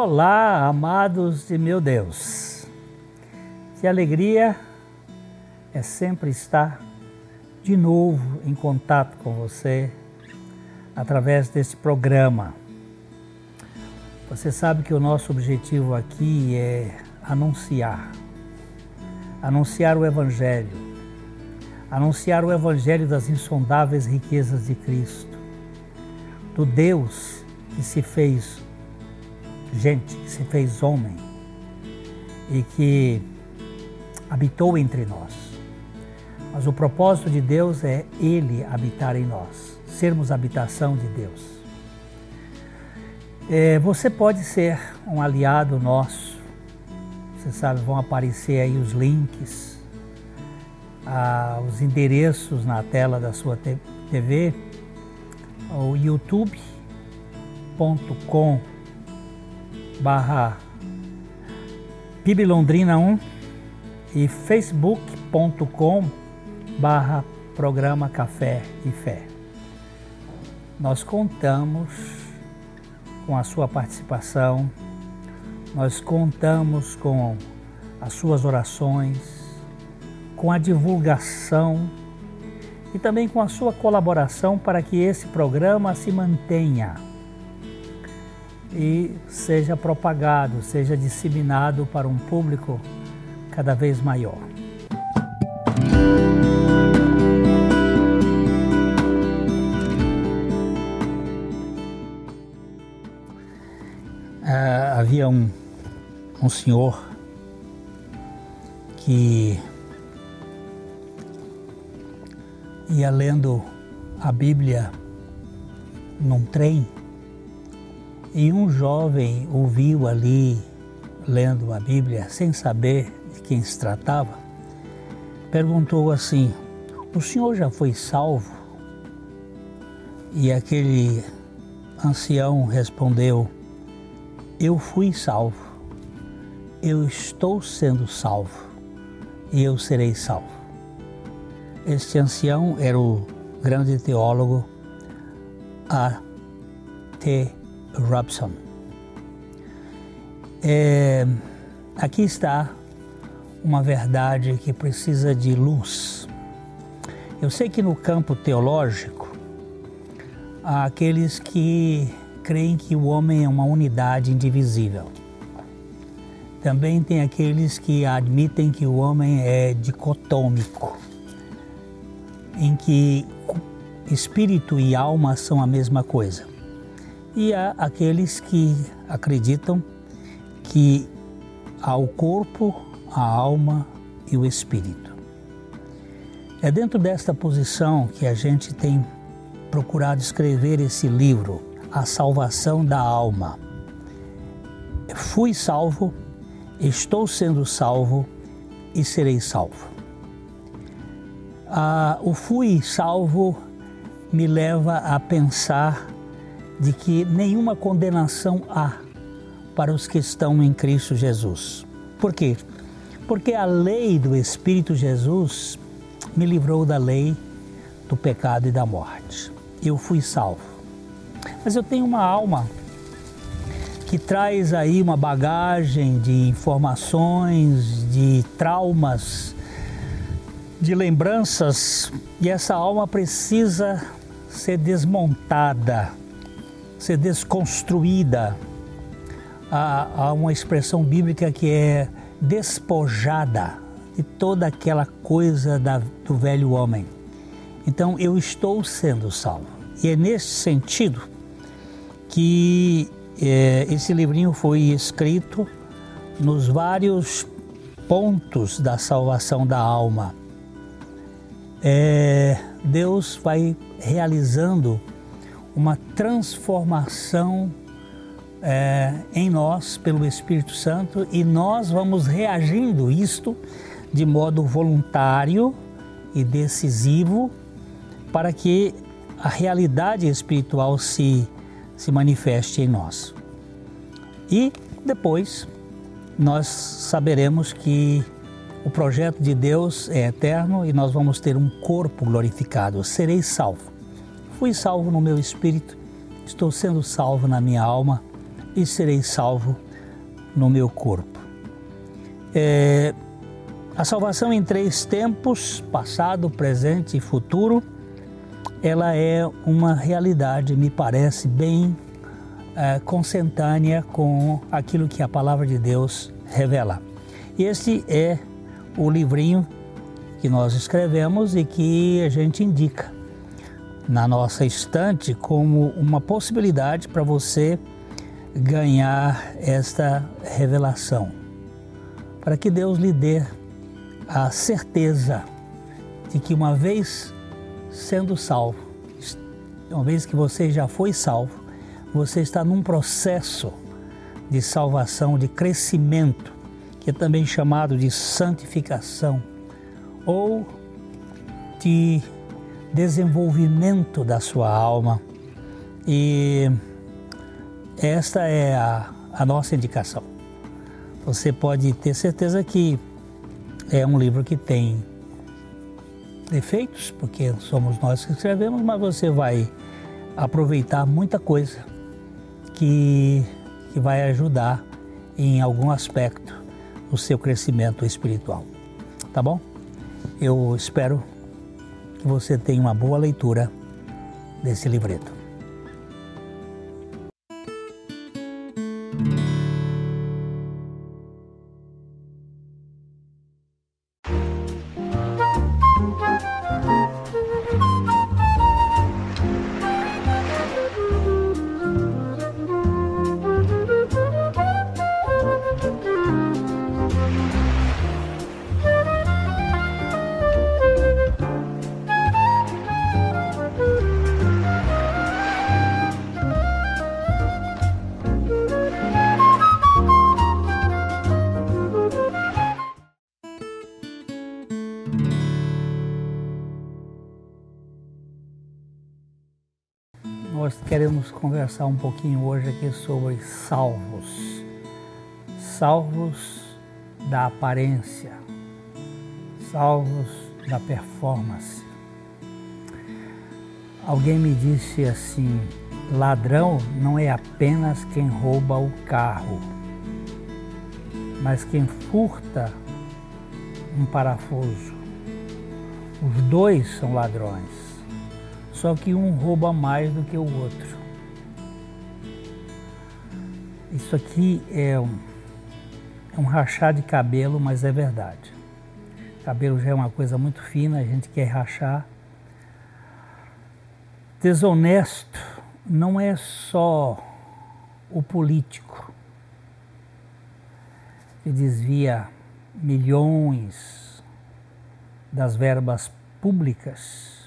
Olá, amados de meu Deus. Que alegria é sempre estar de novo em contato com você através deste programa. Você sabe que o nosso objetivo aqui é anunciar, anunciar o Evangelho, anunciar o Evangelho das insondáveis riquezas de Cristo, do Deus que se fez gente, que se fez homem e que habitou entre nós. Mas o propósito de Deus é Ele habitar em nós, sermos habitação de Deus. É, você pode ser um aliado nosso. Você sabe, vão aparecer aí os links, ah, os endereços na tela da sua TV, o youtube.com barra PIB Londrina 1 e facebook.com barra programa Café e Fé. Nós contamos com a sua participação, nós contamos com as suas orações, com a divulgação e também com a sua colaboração para que esse programa se mantenha e seja propagado, seja disseminado para um público cada vez maior. Ah, havia um, um senhor que ia lendo a Bíblia num trem e um jovem ouviu ali, lendo a Bíblia, sem saber de quem se tratava, perguntou assim: O senhor já foi salvo? E aquele ancião respondeu: Eu fui salvo, eu estou sendo salvo e eu serei salvo. Este ancião era o grande teólogo A.T. Robson. É, aqui está uma verdade que precisa de luz. Eu sei que no campo teológico há aqueles que creem que o homem é uma unidade indivisível. Também tem aqueles que admitem que o homem é dicotômico, em que espírito e alma são a mesma coisa e há aqueles que acreditam que há o corpo, a alma e o espírito. É dentro desta posição que a gente tem procurado escrever esse livro, A Salvação da Alma. Fui salvo, estou sendo salvo e serei salvo. Ah, o fui salvo me leva a pensar de que nenhuma condenação há para os que estão em Cristo Jesus. Por quê? Porque a lei do Espírito Jesus me livrou da lei do pecado e da morte. Eu fui salvo. Mas eu tenho uma alma que traz aí uma bagagem de informações, de traumas, de lembranças, e essa alma precisa ser desmontada ser desconstruída. Há, há uma expressão bíblica que é despojada de toda aquela coisa da, do velho homem. Então eu estou sendo salvo. E é nesse sentido que é, esse livrinho foi escrito nos vários pontos da salvação da alma. É, Deus vai realizando uma transformação é, em nós pelo Espírito Santo e nós vamos reagindo isto de modo voluntário e decisivo para que a realidade espiritual se, se manifeste em nós. E depois nós saberemos que o projeto de Deus é eterno e nós vamos ter um corpo glorificado, serei salvo. Fui salvo no meu espírito, estou sendo salvo na minha alma e serei salvo no meu corpo. É, a salvação em três tempos, passado, presente e futuro, ela é uma realidade, me parece, bem é, consentânea com aquilo que a palavra de Deus revela. Este é o livrinho que nós escrevemos e que a gente indica na nossa estante como uma possibilidade para você ganhar esta revelação. Para que Deus lhe dê a certeza de que uma vez sendo salvo, uma vez que você já foi salvo, você está num processo de salvação, de crescimento, que é também chamado de santificação ou de desenvolvimento da sua alma. E esta é a, a nossa indicação. Você pode ter certeza que é um livro que tem defeitos, porque somos nós que escrevemos, mas você vai aproveitar muita coisa que, que vai ajudar em algum aspecto o seu crescimento espiritual. Tá bom? Eu espero você tenha uma boa leitura desse livreto. Queremos conversar um pouquinho hoje aqui sobre salvos. Salvos da aparência, salvos da performance. Alguém me disse assim: ladrão não é apenas quem rouba o carro, mas quem furta um parafuso. Os dois são ladrões só que um rouba mais do que o outro. Isso aqui é um, é um rachar de cabelo, mas é verdade. Cabelo já é uma coisa muito fina, a gente quer rachar. Desonesto não é só o político que desvia milhões das verbas públicas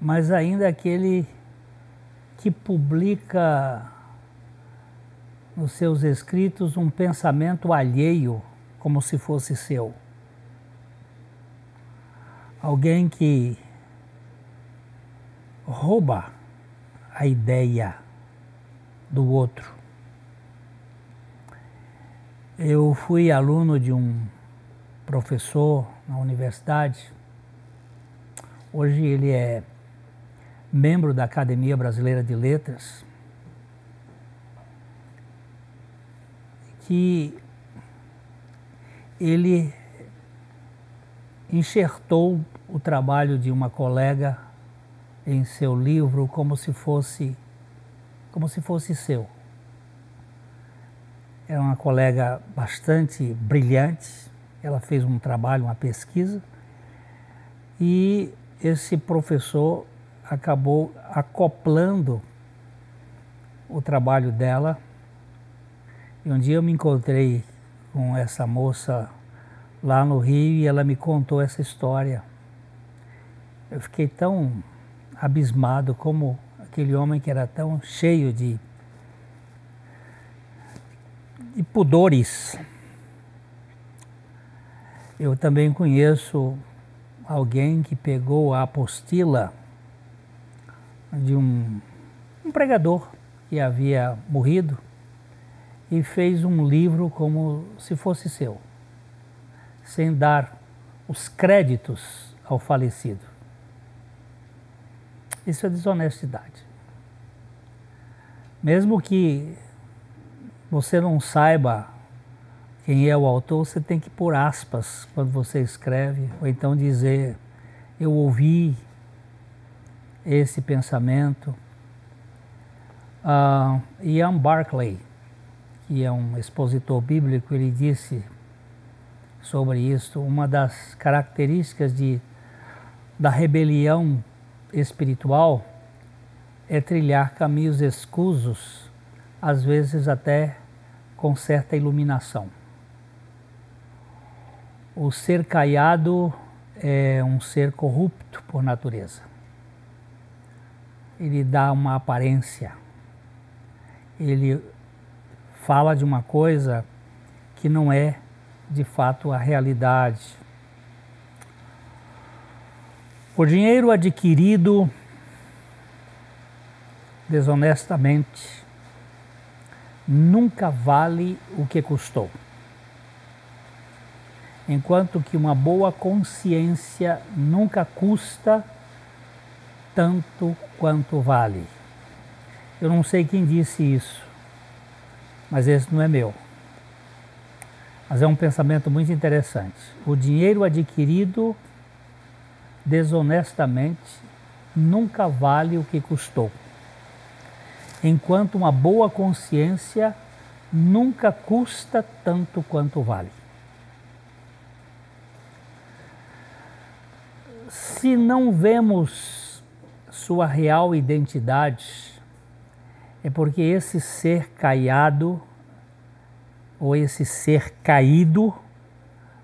mas ainda aquele que publica nos seus escritos um pensamento alheio como se fosse seu. Alguém que rouba a ideia do outro. Eu fui aluno de um professor na universidade. Hoje ele é membro da Academia Brasileira de Letras, que ele enxertou o trabalho de uma colega em seu livro como se fosse como se fosse seu. Era uma colega bastante brilhante, ela fez um trabalho, uma pesquisa, e esse professor acabou acoplando o trabalho dela. E um dia eu me encontrei com essa moça lá no Rio e ela me contou essa história. Eu fiquei tão abismado como aquele homem que era tão cheio de, de pudores. Eu também conheço alguém que pegou a apostila de um, um pregador que havia morrido e fez um livro como se fosse seu, sem dar os créditos ao falecido. Isso é desonestidade. Mesmo que você não saiba quem é o autor, você tem que pôr aspas quando você escreve, ou então dizer: Eu ouvi esse pensamento. Uh, Ian Barclay, que é um expositor bíblico, ele disse sobre isso, uma das características de, da rebelião espiritual é trilhar caminhos escusos, às vezes até com certa iluminação. O ser caiado é um ser corrupto por natureza. Ele dá uma aparência. Ele fala de uma coisa que não é de fato a realidade. O dinheiro adquirido desonestamente nunca vale o que custou enquanto que uma boa consciência nunca custa tanto quanto vale. Eu não sei quem disse isso, mas esse não é meu. Mas é um pensamento muito interessante. O dinheiro adquirido desonestamente nunca vale o que custou, enquanto uma boa consciência nunca custa tanto quanto vale. se não vemos sua real identidade, é porque esse ser caiado, ou esse ser caído,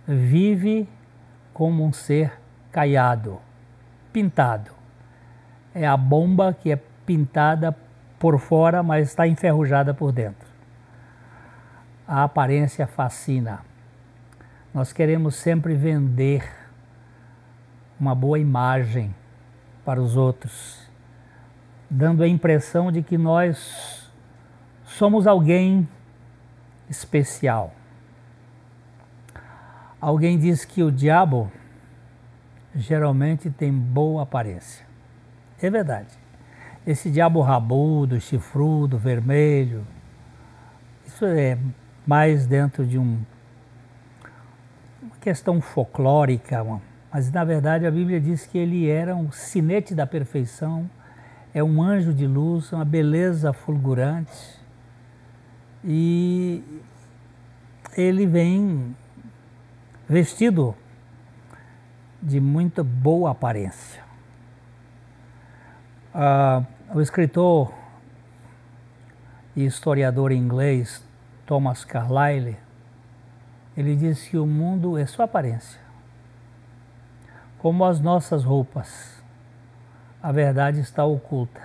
vive como um ser caiado, pintado. É a bomba que é pintada por fora, mas está enferrujada por dentro. A aparência fascina. Nós queremos sempre vender uma boa imagem para os outros, dando a impressão de que nós somos alguém especial. Alguém diz que o diabo geralmente tem boa aparência. É verdade. Esse diabo rabudo, chifrudo, vermelho, isso é mais dentro de um, uma questão folclórica, mas na verdade a Bíblia diz que ele era um sinete da perfeição, é um anjo de luz, uma beleza fulgurante. E ele vem vestido de muita boa aparência. Uh, o escritor e historiador inglês Thomas Carlyle, ele diz que o mundo é sua aparência como as nossas roupas. A verdade está oculta.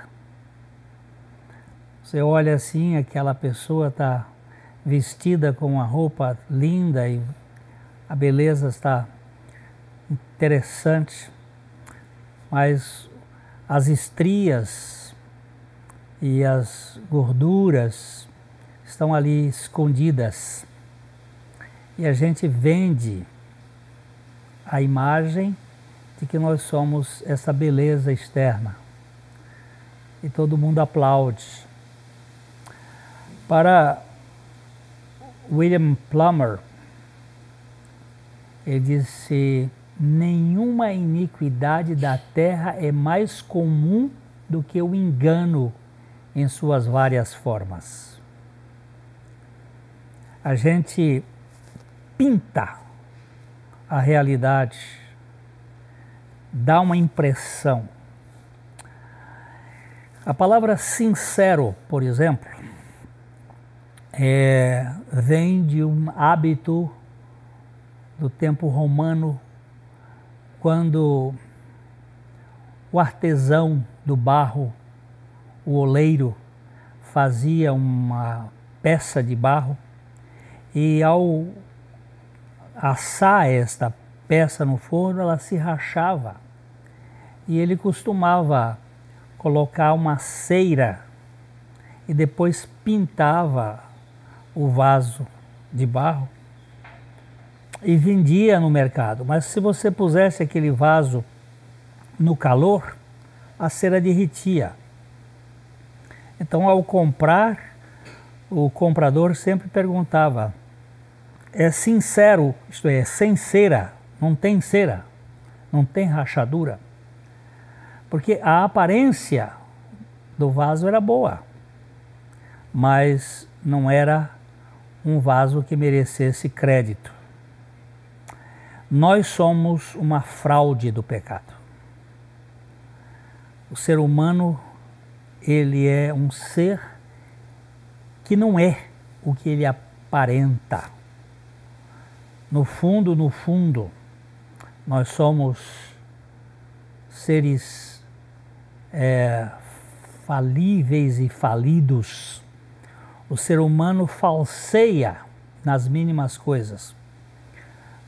Você olha assim, aquela pessoa está vestida com uma roupa linda e a beleza está interessante, mas as estrias e as gorduras estão ali escondidas. E a gente vende a imagem de que nós somos essa beleza externa. E todo mundo aplaude. Para William Plummer, ele disse: nenhuma iniquidade da terra é mais comum do que o engano em suas várias formas. A gente pinta a realidade dá uma impressão. A palavra sincero, por exemplo, é, vem de um hábito do tempo romano, quando o artesão do barro, o oleiro, fazia uma peça de barro e ao assar esta peça no forno, ela se rachava. E ele costumava colocar uma ceira e depois pintava o vaso de barro e vendia no mercado. Mas se você pusesse aquele vaso no calor, a cera derretia. Então, ao comprar o comprador sempre perguntava: é sincero, isto é, sem cera, não tem cera, não tem rachadura? Porque a aparência do vaso era boa, mas não era um vaso que merecesse crédito. Nós somos uma fraude do pecado. O ser humano, ele é um ser que não é o que ele aparenta. No fundo, no fundo, nós somos seres é, falíveis e falidos. O ser humano falseia nas mínimas coisas.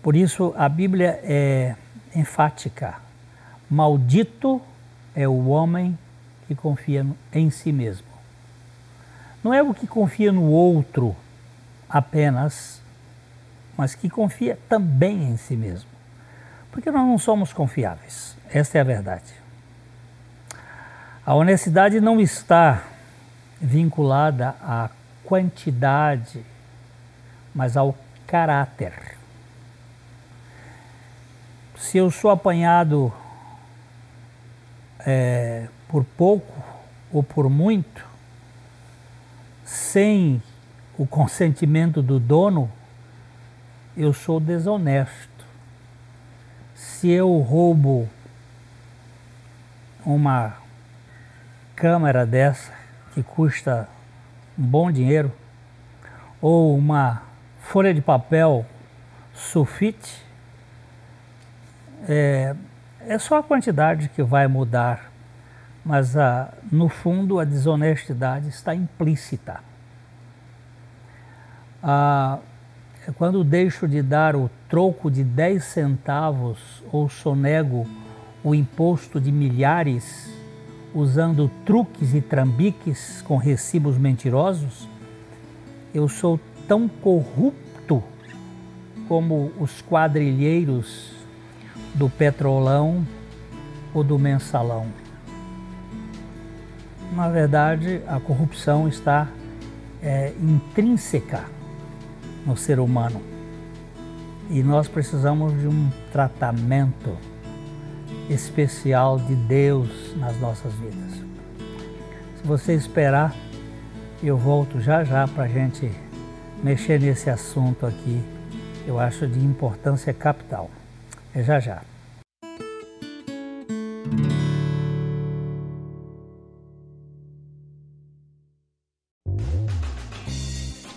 Por isso a Bíblia é enfática: maldito é o homem que confia em si mesmo. Não é o que confia no outro apenas, mas que confia também em si mesmo. Porque nós não somos confiáveis, esta é a verdade. A honestidade não está vinculada à quantidade, mas ao caráter. Se eu sou apanhado é, por pouco ou por muito, sem o consentimento do dono, eu sou desonesto. Se eu roubo uma câmera dessa que custa um bom dinheiro, ou uma folha de papel sulfite, é, é só a quantidade que vai mudar mas ah, no fundo a desonestidade está implícita. Ah, quando deixo de dar o troco de 10 centavos ou sonego o imposto de milhares, usando truques e trambiques com recibos mentirosos, eu sou tão corrupto como os quadrilheiros do petrolão ou do mensalão. Na verdade, a corrupção está é, intrínseca no ser humano. E nós precisamos de um tratamento especial de Deus nas nossas vidas. Se você esperar, eu volto já já para a gente mexer nesse assunto aqui, eu acho de importância capital. É já já.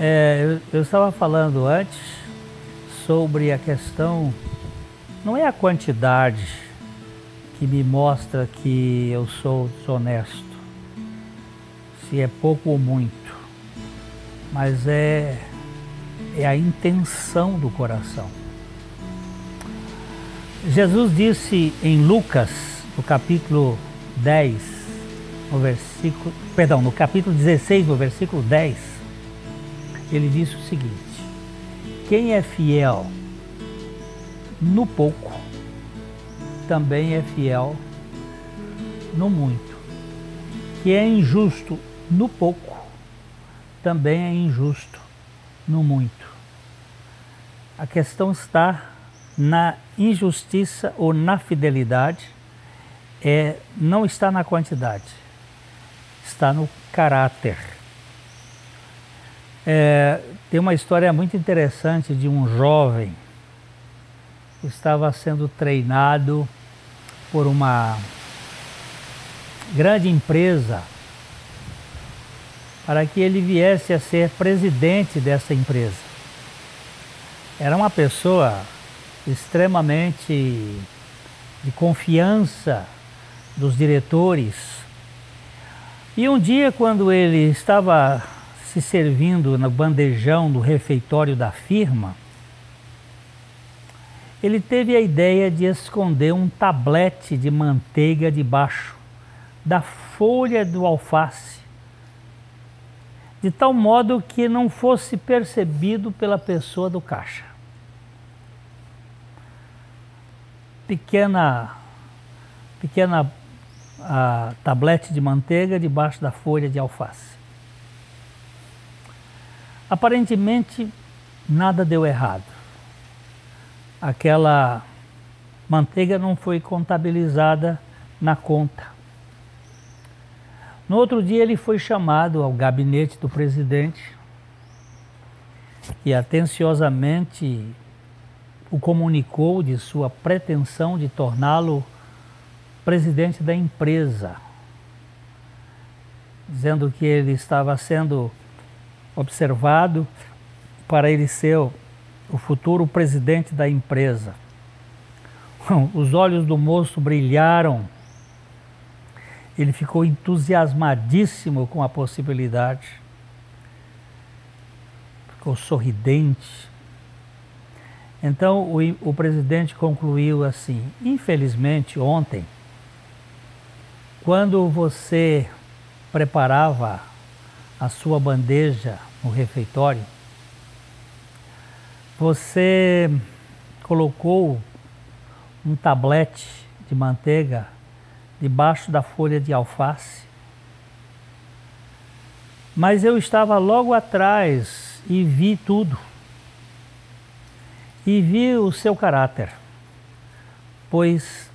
É, eu, eu estava falando antes sobre a questão, não é a quantidade que me mostra que eu sou desonesto, se é pouco ou muito, mas é, é a intenção do coração. Jesus disse em Lucas, no capítulo 10, no versículo, perdão, no capítulo 16, no versículo 10, ele disse o seguinte: quem é fiel no pouco, também é fiel no muito. Que é injusto no pouco, também é injusto no muito. A questão está na injustiça ou na fidelidade, é, não está na quantidade, está no caráter É, tem uma história muito interessante de um jovem que estava sendo treinado por uma grande empresa para que ele viesse a ser presidente dessa empresa. Era uma pessoa extremamente de confiança dos diretores. E um dia, quando ele estava se servindo no bandejão do refeitório da firma, ele teve a ideia de esconder um tablete de manteiga debaixo da folha do alface, de tal modo que não fosse percebido pela pessoa do caixa. Pequena, pequena a, tablete de manteiga debaixo da folha de alface. Aparentemente, nada deu errado. Aquela manteiga não foi contabilizada na conta. No outro dia, ele foi chamado ao gabinete do presidente e atenciosamente o comunicou de sua pretensão de torná-lo presidente da empresa, dizendo que ele estava sendo observado para ele ser o futuro presidente da empresa. Os olhos do moço brilharam. Ele ficou entusiasmadíssimo com a possibilidade. Ficou sorridente. Então o, o presidente concluiu assim: infelizmente, ontem, quando você preparava a sua bandeja no refeitório, você colocou um tablete de manteiga debaixo da folha de alface. Mas eu estava logo atrás e vi tudo. E vi o seu caráter. Pois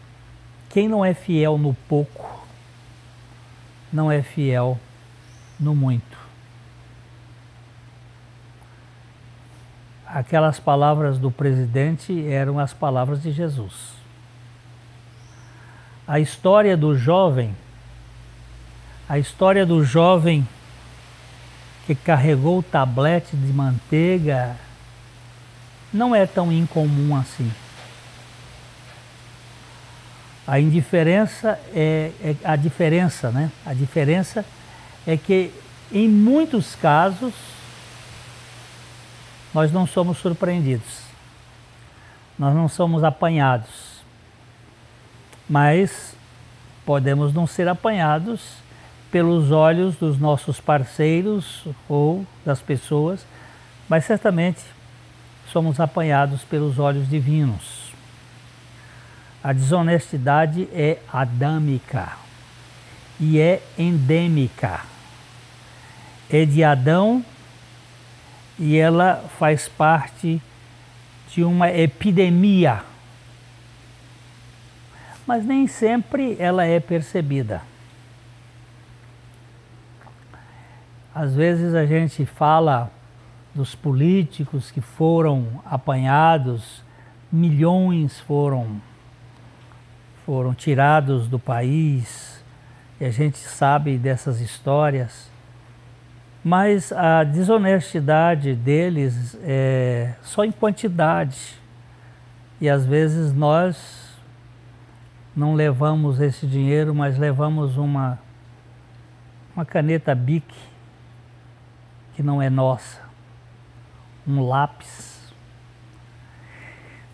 quem não é fiel no pouco, não é fiel no muito. Aquelas palavras do presidente eram as palavras de Jesus. A história do jovem, a história do jovem que carregou o tablete de manteiga não é tão incomum assim. A indiferença é, é, a diferença, né? A diferença é que em muitos casos nós não somos surpreendidos, nós não somos apanhados, mas podemos não ser apanhados pelos olhos dos nossos parceiros ou das pessoas, mas certamente somos apanhados pelos olhos divinos. A desonestidade é adâmica e é endêmica. É de Adão e ela faz parte de uma epidemia. Mas nem sempre ela é percebida. Às vezes a gente fala dos políticos que foram apanhados, milhões foram foram tirados do país, e a gente sabe dessas histórias. Mas a desonestidade deles é só em quantidade. E às vezes nós não levamos esse dinheiro, mas levamos uma, uma caneta Bic que não é nossa, um lápis.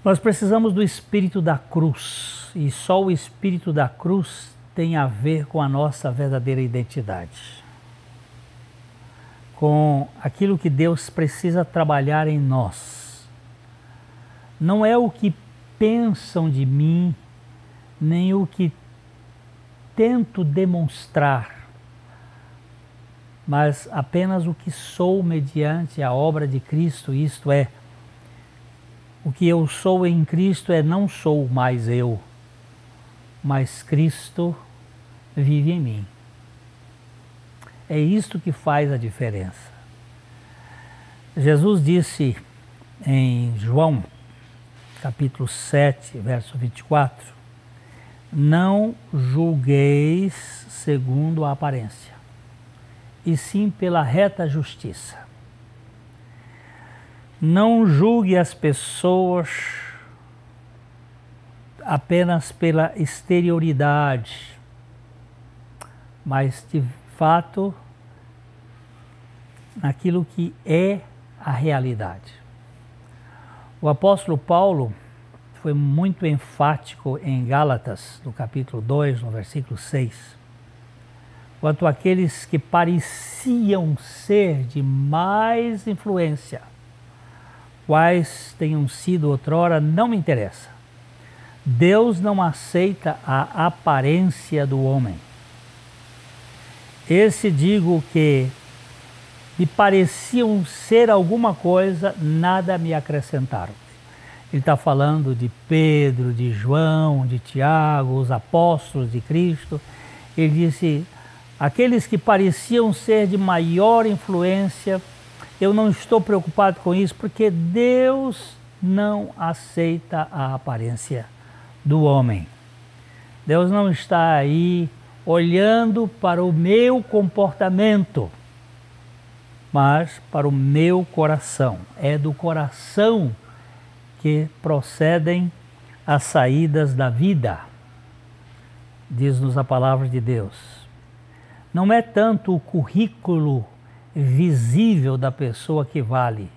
Nós precisamos do espírito da cruz e só o espírito da cruz tem a ver com a nossa verdadeira identidade com aquilo que Deus precisa trabalhar em nós. Não é o que pensam de mim, nem o que tento demonstrar, mas apenas o que sou mediante a obra de Cristo, isto é, o que eu sou em Cristo é não sou mais eu, mas Cristo vive em mim. É isto que faz a diferença. Jesus disse em João, capítulo 7, verso 24: Não julgueis segundo a aparência, e sim pela reta justiça. Não julgue as pessoas apenas pela exterioridade, mas fato naquilo que é a realidade. O apóstolo Paulo foi muito enfático em Gálatas, no capítulo 2, no versículo 6, quanto àqueles que pareciam ser de mais influência, quais tenham sido outrora, não me interessa. Deus não aceita a aparência do homem. Esse digo que me pareciam ser alguma coisa, nada me acrescentaram. Ele está falando de Pedro, de João, de Tiago, os apóstolos de Cristo. Ele disse: aqueles que pareciam ser de maior influência, eu não estou preocupado com isso, porque Deus não aceita a aparência do homem. Deus não está aí olhando para o meu comportamento mas para o meu coração. É do coração que procedem as saídas da vida, diz-nos a palavra de Deus. Não é tanto o currículo visível da pessoa que vale,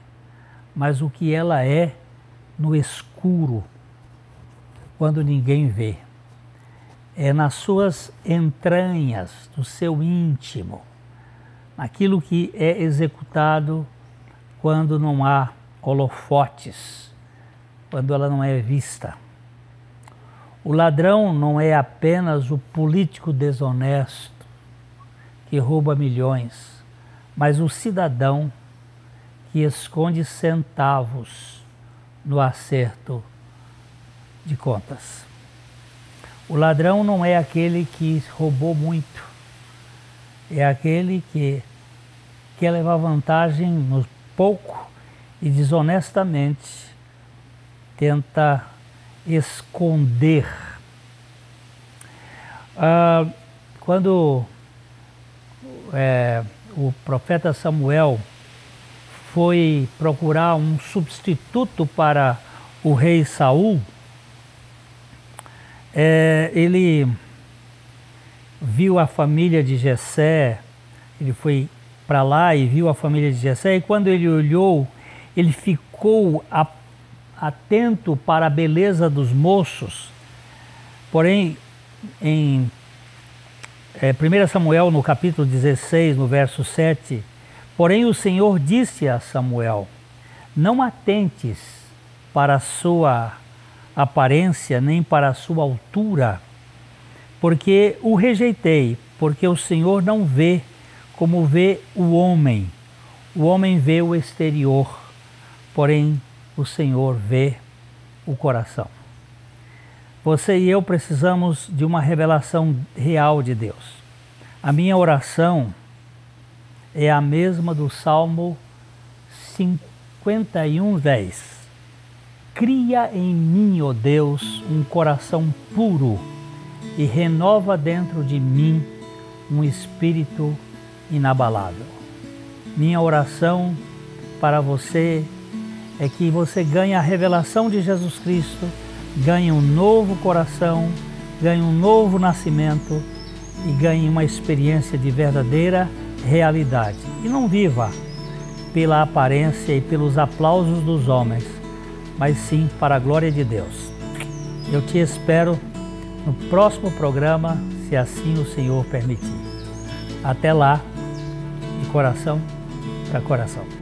mas o que ela é no escuro, quando ninguém vê. É nas suas entranhas, no seu íntimo aquilo que é executado quando não há holofotes, quando ela não é vista. O ladrão não é apenas o político desonesto que rouba milhões, mas o cidadão que esconde centavos no acerto de contas. O ladrão não é aquele que roubou muito, é aquele que quer levar vantagem no pouco e desonestamente tenta esconder. Ah, quando é, o profeta Samuel foi procurar um substituto para o rei Saul, é, ele viu a família de Jessé, ele foi para lá e viu a família de Jessé, e quando ele olhou, ele ficou a, atento para a beleza dos moços. Porém, em é, 1 Samuel, no capítulo 16, no verso 7, porém o Senhor disse a Samuel, não atentes para a sua aparência, nem para a sua altura, porque o rejeitei, porque o Senhor não vê como vê o homem. O homem vê o exterior, porém o Senhor vê o coração. Você e eu precisamos de uma revelação real de Deus. A minha oração é a mesma do Salmo 51, 10. Cria em mim, ó Deus, um coração puro e renova dentro de mim um espírito inabalável. Minha oração para você é que você ganhe a revelação de Jesus Cristo, ganhe um novo coração, ganhe um novo nascimento e ganhe uma experiência de verdadeira realidade. E não viva pela aparência e pelos aplausos dos homens, mas sim para a glória de Deus. Eu te espero no próximo programa, se assim o Senhor permitir. Até lá, de coração para coração.